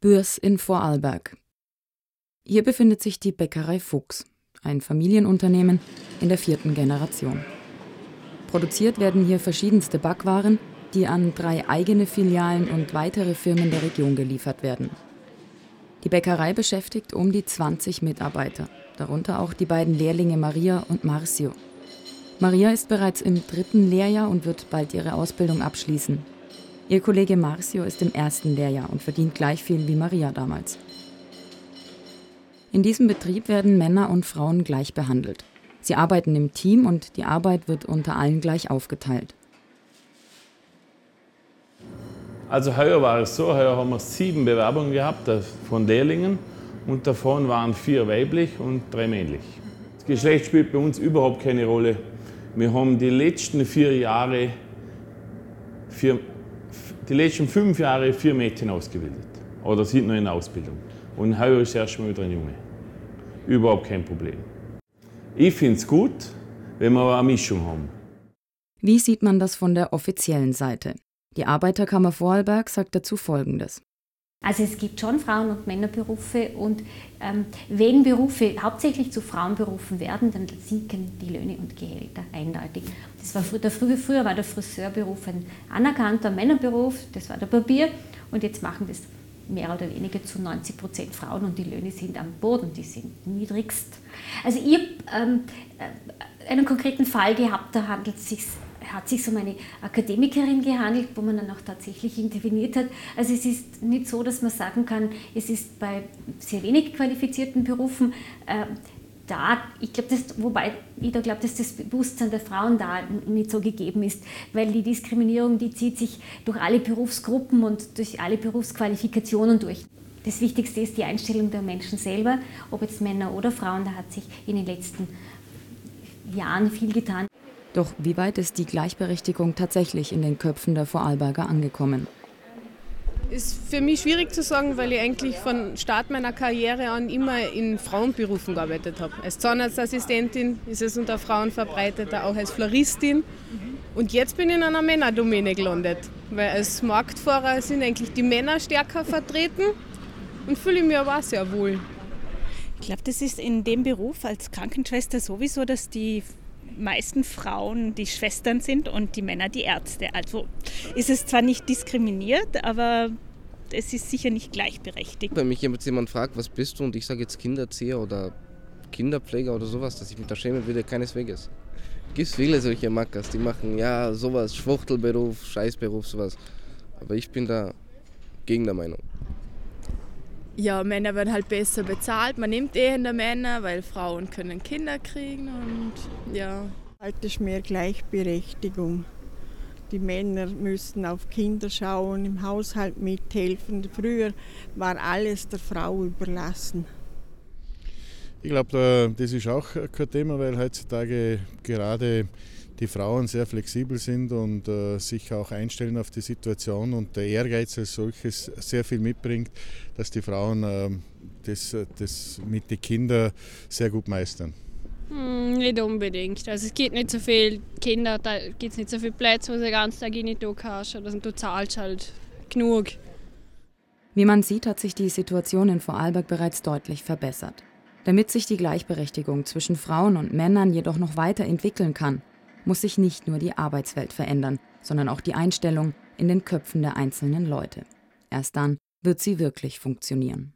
Bürs in Vorarlberg. Hier befindet sich die Bäckerei Fuchs, ein Familienunternehmen in der vierten Generation. Produziert werden hier verschiedenste Backwaren, die an drei eigene Filialen und weitere Firmen der Region geliefert werden. Die Bäckerei beschäftigt um die 20 Mitarbeiter, darunter auch die beiden Lehrlinge Maria und Marcio. Maria ist bereits im dritten Lehrjahr und wird bald ihre Ausbildung abschließen. Ihr Kollege Marcio ist im ersten Lehrjahr und verdient gleich viel wie Maria damals. In diesem Betrieb werden Männer und Frauen gleich behandelt. Sie arbeiten im Team und die Arbeit wird unter allen gleich aufgeteilt. Also heuer war es so, heuer haben wir sieben Bewerbungen gehabt äh, von Lehrlingen und davon waren vier weiblich und drei männlich. Das Geschlecht spielt bei uns überhaupt keine Rolle. Wir haben die letzten vier Jahre, vier, die letzten fünf Jahre vier Mädchen ausgebildet. Oder sind noch in Ausbildung. Und heuer ist erst mal wieder ein Junge. Überhaupt kein Problem. Ich finde es gut, wenn wir eine Mischung haben. Wie sieht man das von der offiziellen Seite? Die Arbeiterkammer Vorarlberg sagt dazu Folgendes. Also es gibt schon Frauen- und Männerberufe und ähm, wenn Berufe hauptsächlich zu Frauenberufen werden, dann sinken die Löhne und Gehälter eindeutig. Das war früher, früher war der Friseurberuf ein anerkannter Männerberuf, das war der Barbier und jetzt machen das mehr oder weniger zu 90 Prozent Frauen und die Löhne sind am Boden, die sind niedrigst. Also ich habe ähm, äh, einen konkreten Fall gehabt, da handelt es sich hat sich um eine Akademikerin gehandelt, wo man dann auch tatsächlich interveniert hat. Also es ist nicht so, dass man sagen kann, es ist bei sehr wenig qualifizierten Berufen äh, da, ich glaube, wobei ich da glaube, dass das Bewusstsein der Frauen da nicht so gegeben ist, weil die Diskriminierung, die zieht sich durch alle Berufsgruppen und durch alle Berufsqualifikationen durch. Das Wichtigste ist die Einstellung der Menschen selber, ob jetzt Männer oder Frauen, da hat sich in den letzten Jahren viel getan. Doch wie weit ist die Gleichberechtigung tatsächlich in den Köpfen der Vorarlberger angekommen? Ist für mich schwierig zu sagen, weil ich eigentlich von Start meiner Karriere an immer in Frauenberufen gearbeitet habe. Als Zahnarztassistentin ist es unter Frauen verbreitet, auch als Floristin. Und jetzt bin ich in einer Männerdomäne gelandet, weil als Marktfahrer sind eigentlich die Männer stärker vertreten und fühle mich aber auch sehr wohl. Ich glaube, das ist in dem Beruf als Krankenschwester sowieso, dass die meisten Frauen die Schwestern sind und die Männer die Ärzte. Also ist es zwar nicht diskriminiert, aber es ist sicher nicht gleichberechtigt. Wenn mich jemand fragt, was bist du und ich sage jetzt Kinderzieher oder Kinderpfleger oder sowas, dass ich mich da schämen würde, keineswegs. Gibt viele solche Mackers, die machen ja sowas, Schwuchtelberuf, Scheißberuf, sowas. Aber ich bin da gegen der Meinung. Ja, Männer werden halt besser bezahlt. Man nimmt eher Männer, weil Frauen können Kinder kriegen und ja. Halt ist mehr Gleichberechtigung. Die Männer müssten auf Kinder schauen, im Haushalt mithelfen. Früher war alles der Frau überlassen. Ich glaube, das ist auch kein Thema, weil heutzutage gerade die Frauen sehr flexibel sind und äh, sich auch einstellen auf die Situation und der Ehrgeiz als solches sehr viel mitbringt, dass die Frauen äh, das, das mit den Kindern sehr gut meistern. Hm, nicht unbedingt. Also es gibt nicht so viele Kinder, da gibt es nicht so viele Plätze, wo du den ganzen Tag nicht da kannst. Oder du zahlst halt genug. Wie man sieht, hat sich die Situation in Vorarlberg bereits deutlich verbessert. Damit sich die Gleichberechtigung zwischen Frauen und Männern jedoch noch weiter entwickeln kann, muss sich nicht nur die Arbeitswelt verändern, sondern auch die Einstellung in den Köpfen der einzelnen Leute. Erst dann wird sie wirklich funktionieren.